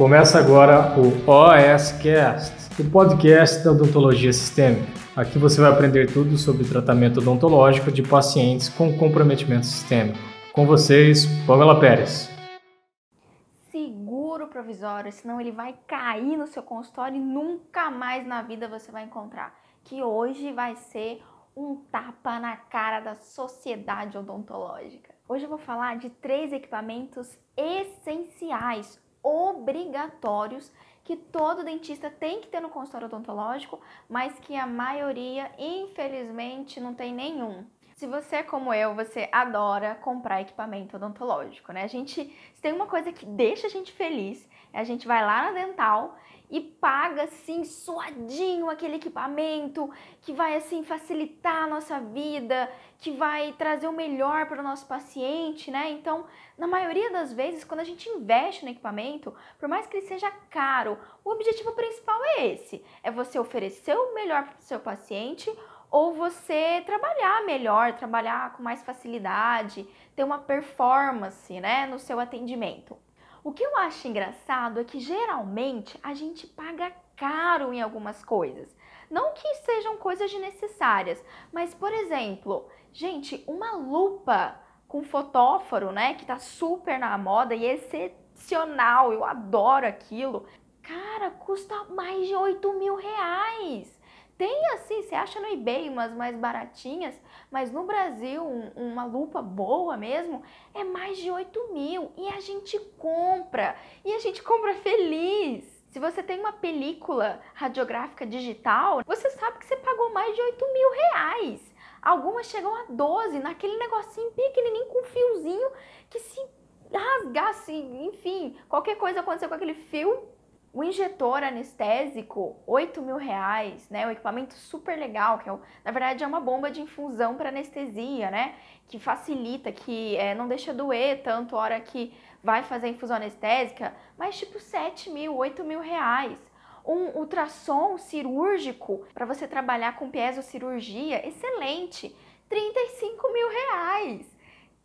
Começa agora o OSCast, o podcast da odontologia sistêmica. Aqui você vai aprender tudo sobre tratamento odontológico de pacientes com comprometimento sistêmico. Com vocês, Pamela Pérez. Seguro provisório, senão ele vai cair no seu consultório e nunca mais na vida você vai encontrar. Que hoje vai ser um tapa na cara da sociedade odontológica. Hoje eu vou falar de três equipamentos essenciais obrigatórios que todo dentista tem que ter no consultório odontológico, mas que a maioria, infelizmente, não tem nenhum. Se você é como eu, você adora comprar equipamento odontológico, né? A gente, se tem uma coisa que deixa a gente feliz, é a gente vai lá na dental e paga assim suadinho aquele equipamento que vai assim facilitar a nossa vida, que vai trazer o melhor para o nosso paciente, né? Então, na maioria das vezes, quando a gente investe no equipamento, por mais que ele seja caro, o objetivo principal é esse: é você oferecer o melhor para o seu paciente ou você trabalhar melhor, trabalhar com mais facilidade, ter uma performance, né, no seu atendimento. O que eu acho engraçado é que geralmente a gente paga caro em algumas coisas. Não que sejam coisas desnecessárias, mas por exemplo, gente, uma lupa com fotóforo, né, que tá super na moda e excepcional, eu adoro aquilo. Cara, custa mais de 8 mil reais. Tem assim, você acha no eBay umas mais baratinhas, mas no Brasil, um, uma lupa boa mesmo é mais de 8 mil e a gente compra e a gente compra feliz. Se você tem uma película radiográfica digital, você sabe que você pagou mais de 8 mil reais. Algumas chegam a 12, naquele negocinho pequenininho com fiozinho que se rasgasse, enfim, qualquer coisa acontecer com aquele fio, o injetor anestésico, 8 mil reais, né? O equipamento super legal, que é, na verdade é uma bomba de infusão para anestesia, né? Que facilita, que é, não deixa doer tanto a hora que vai fazer a infusão anestésica, mas tipo 7 mil, 8 mil reais. Um ultrassom cirúrgico para você trabalhar com piezocirurgia, excelente, 35 mil reais.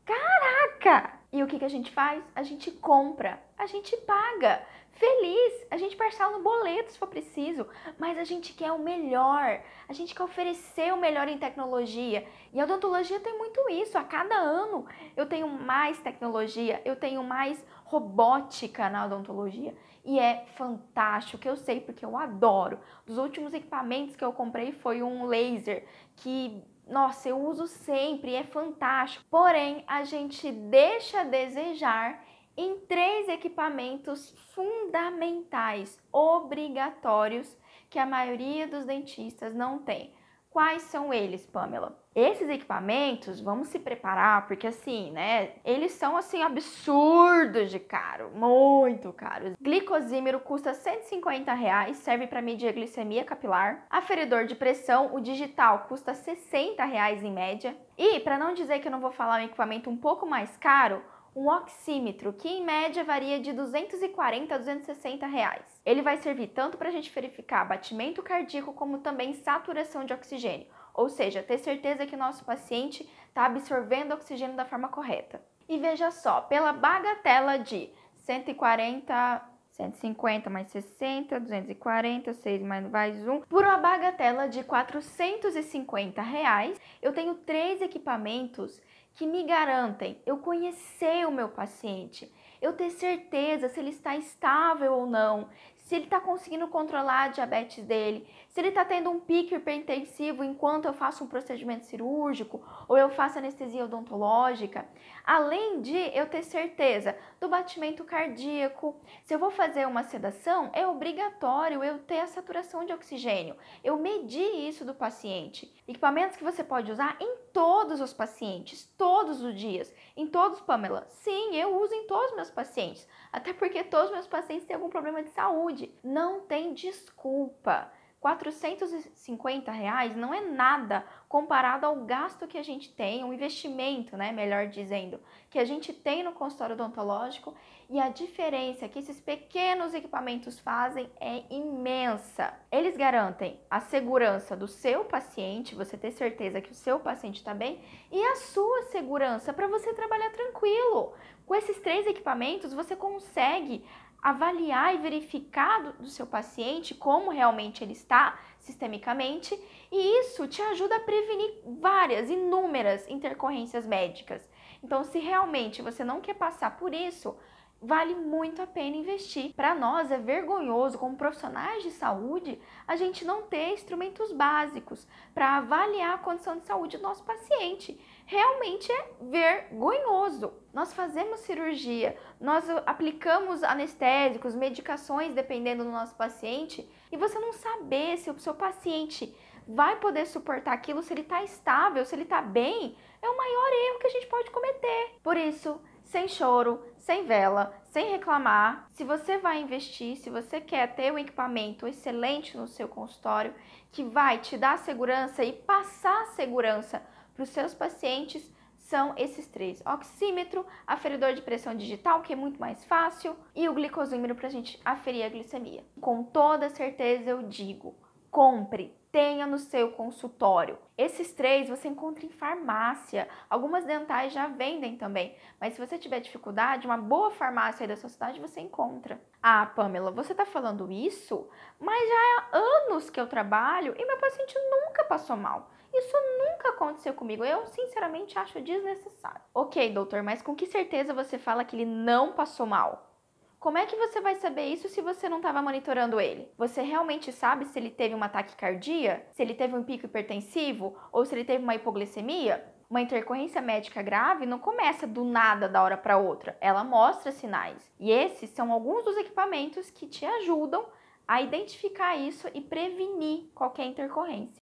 Caraca! E o que, que a gente faz? A gente compra, a gente paga feliz. A gente parcela no boleto se for preciso, mas a gente quer o melhor. A gente quer oferecer o melhor em tecnologia. E a odontologia tem muito isso. A cada ano eu tenho mais tecnologia, eu tenho mais robótica na odontologia. E é fantástico, eu sei porque eu adoro. Dos últimos equipamentos que eu comprei foi um laser que nossa, eu uso sempre, é fantástico. Porém, a gente deixa a desejar em três equipamentos fundamentais, obrigatórios, que a maioria dos dentistas não tem. Quais são eles, Pamela? Esses equipamentos, vamos se preparar, porque assim, né, eles são assim absurdos de caro, muito caros. Glicosímero custa 150 reais, serve para medir a glicemia capilar. Aferidor de pressão, o digital, custa 60 reais em média. E, para não dizer que eu não vou falar um equipamento um pouco mais caro, um oxímetro, que em média varia de 240 a 260 reais. Ele vai servir tanto para a gente verificar batimento cardíaco como também saturação de oxigênio, ou seja, ter certeza que o nosso paciente está absorvendo oxigênio da forma correta. E veja só, pela bagatela de 140 150 mais 60, 240, 6 mais, mais 1. Por uma bagatela de 450 reais, eu tenho três equipamentos que me garantem eu conhecer o meu paciente, eu ter certeza se ele está estável ou não, se ele está conseguindo controlar a diabetes dele, se ele está tendo um pico hipertensivo enquanto eu faço um procedimento cirúrgico ou eu faço anestesia odontológica, além de eu ter certeza do batimento cardíaco. Se eu vou fazer uma sedação, é obrigatório eu ter a saturação de oxigênio, eu medir isso do paciente. Equipamentos que você pode usar em todos os pacientes, todos os dias, em todos, Pamela. Sim, eu uso em todos os meus pacientes, até porque todos os meus pacientes têm algum problema de saúde. Não tem desculpa. 450 reais não é nada comparado ao gasto que a gente tem, o investimento, né, melhor dizendo, que a gente tem no consultório odontológico e a diferença que esses pequenos equipamentos fazem é imensa. Eles garantem a segurança do seu paciente, você ter certeza que o seu paciente está bem, e a sua segurança para você trabalhar tranquilo. Com esses três equipamentos, você consegue avaliar e verificar do, do seu paciente como realmente ele está sistemicamente, e isso te ajuda a prevenir várias, inúmeras intercorrências médicas. Então, se realmente você não quer passar por isso, vale muito a pena investir. Para nós é vergonhoso, como profissionais de saúde, a gente não ter instrumentos básicos para avaliar a condição de saúde do nosso paciente. Realmente é vergonhoso. Nós fazemos cirurgia, nós aplicamos anestésicos, medicações dependendo do nosso paciente, e você não saber se o seu paciente vai poder suportar aquilo, se ele está estável, se ele está bem, é o maior erro que a gente pode cometer. Por isso, sem choro, sem vela, sem reclamar. Se você vai investir, se você quer ter um equipamento excelente no seu consultório, que vai te dar segurança e passar segurança para os seus pacientes, são esses três: oxímetro, aferidor de pressão digital, que é muito mais fácil, e o glicosímetro para a gente aferir a glicemia. Com toda certeza eu digo: compre, tenha no seu consultório. Esses três você encontra em farmácia. Algumas dentais já vendem também, mas se você tiver dificuldade, uma boa farmácia aí da sua cidade você encontra. Ah, Pamela, você está falando isso? Mas já há anos que eu trabalho e meu paciente nunca passou mal. Isso nunca aconteceu comigo. Eu, sinceramente, acho desnecessário. Ok, doutor, mas com que certeza você fala que ele não passou mal? Como é que você vai saber isso se você não estava monitorando ele? Você realmente sabe se ele teve uma taquicardia? Se ele teve um pico hipertensivo? Ou se ele teve uma hipoglicemia? Uma intercorrência médica grave não começa do nada da hora para outra, ela mostra sinais. E esses são alguns dos equipamentos que te ajudam a identificar isso e prevenir qualquer intercorrência.